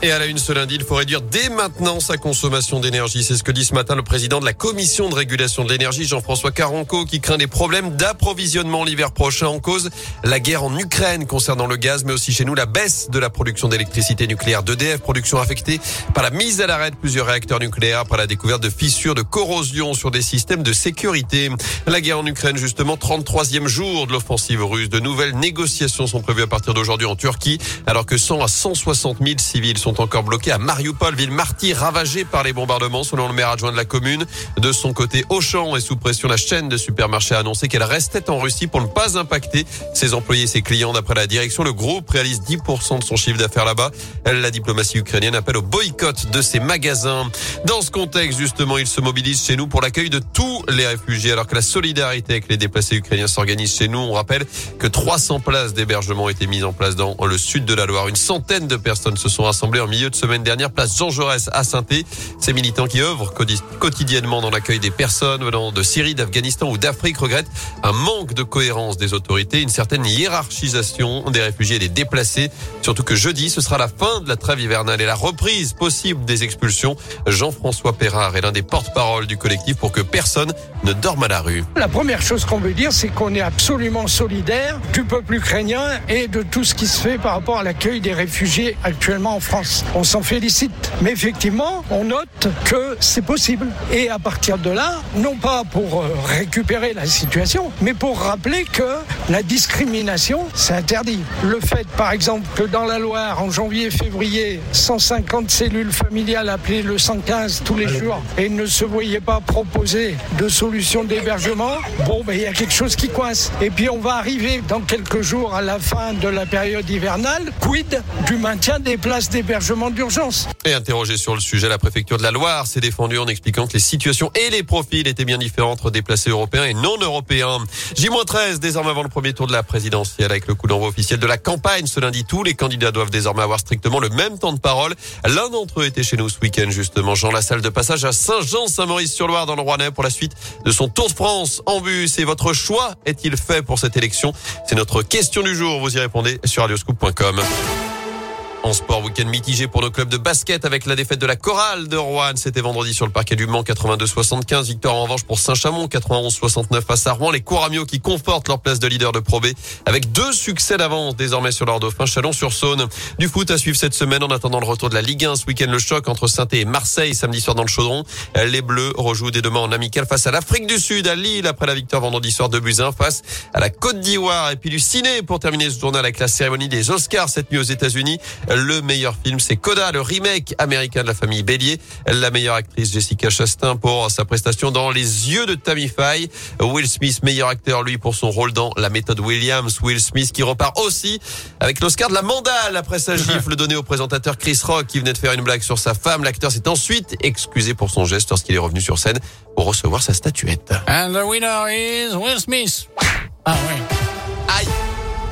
Et à la une ce lundi, il faut réduire dès maintenant sa consommation d'énergie. C'est ce que dit ce matin le président de la commission de régulation de l'énergie, Jean-François Caranco, qui craint des problèmes d'approvisionnement l'hiver prochain en cause la guerre en Ukraine concernant le gaz, mais aussi chez nous la baisse de la production d'électricité nucléaire d'EDF, production affectée par la mise à l'arrêt de plusieurs réacteurs nucléaires, par la découverte de fissures de corrosion sur des systèmes de sécurité. La guerre en Ukraine, justement, 33e jour de l'offensive russe. De nouvelles négociations sont prévues à partir d'aujourd'hui en Turquie, alors que 100 à 160 000 civils sont encore bloqués à Mariupol, ville martyre ravagée par les bombardements, selon le maire adjoint de la commune. De son côté, Auchan est sous pression. La chaîne de supermarchés a annoncé qu'elle restait en Russie pour ne pas impacter ses employés et ses clients. D'après la direction, le groupe réalise 10% de son chiffre d'affaires là-bas. La diplomatie ukrainienne appelle au boycott de ses magasins. Dans ce contexte, justement, il se mobilise chez nous pour l'accueil de tous les réfugiés, alors que la solidarité avec les déplacés ukrainiens s'organise chez nous. On rappelle que 300 places d'hébergement ont été mises en place dans le sud de la Loire. Une centaine de personnes se sont rassemblées en milieu de semaine dernière, place Jean Jaurès à saint Ces militants qui œuvrent quotidiennement dans l'accueil des personnes venant de Syrie, d'Afghanistan ou d'Afrique regrettent un manque de cohérence des autorités, une certaine hiérarchisation des réfugiés et des déplacés. Surtout que jeudi, ce sera la fin de la trêve hivernale et la reprise possible des expulsions. Jean-François Perrard est l'un des porte-parole du collectif pour que personne ne dorme à la rue. La première chose qu'on veut dire, c'est qu'on est absolument solidaire du peuple ukrainien et de tout ce qui se fait par rapport à l'accueil des réfugiés actuellement en France. On s'en félicite. Mais effectivement, on note que c'est possible. Et à partir de là, non pas pour euh, récupérer la situation, mais pour rappeler que la discrimination, c'est interdit. Le fait, par exemple, que dans la Loire, en janvier-février, 150 cellules familiales appelaient le 115 tous les jours et ne se voyaient pas proposer de solution d'hébergement, bon, ben, il y a quelque chose qui coince. Et puis, on va arriver dans quelques jours à la fin de la période hivernale. Quid du maintien des places d'hébergement? D'urgence. Et interrogé sur le sujet, la préfecture de la Loire s'est défendue en expliquant que les situations et les profils étaient bien différents entre déplacés européens et non européens. J-13, désormais avant le premier tour de la présidentielle, avec le coup d'envoi officiel de la campagne ce lundi. Tous les candidats doivent désormais avoir strictement le même temps de parole. L'un d'entre eux était chez nous ce week-end, justement. Jean Lassalle de passage à Saint-Jean-Saint-Maurice-sur-Loire dans le Rouennais pour la suite de son Tour de France en bus. Et votre choix est-il fait pour cette élection? C'est notre question du jour. Vous y répondez sur radioscoop.com. En sport, week-end mitigé pour nos clubs de basket avec la défaite de la chorale de Rouen. C'était vendredi sur le parquet du Mans 82-75. Victoire en revanche pour Saint-Chamond 91-69 face à Rouen. Les Couramio qui confortent leur place de leader de Pro avec deux succès d'avance désormais sur leur dauphin Chalon-sur-Saône. Du foot à suivre cette semaine en attendant le retour de la Ligue 1. Ce week-end, le choc entre saint et Marseille samedi soir dans le Chaudron. Les Bleus rejouent dès demain en amical face à l'Afrique du Sud à Lille après la victoire vendredi soir de Buzyn face à la Côte d'Ivoire. Et puis du ciné pour terminer ce journal avec la cérémonie des Oscars cette nuit aux États-Unis. Le meilleur film, c'est Coda, le remake américain de la famille Bélier. La meilleure actrice, Jessica Chastain, pour sa prestation dans Les yeux de Tammy Faye. Will Smith, meilleur acteur, lui, pour son rôle dans La méthode Williams. Will Smith qui repart aussi avec l'Oscar de la mandale après sa gifle donnée au présentateur Chris Rock qui venait de faire une blague sur sa femme. L'acteur s'est ensuite excusé pour son geste lorsqu'il est revenu sur scène pour recevoir sa statuette. And the winner is Will Smith. Ah ouais. Aïe.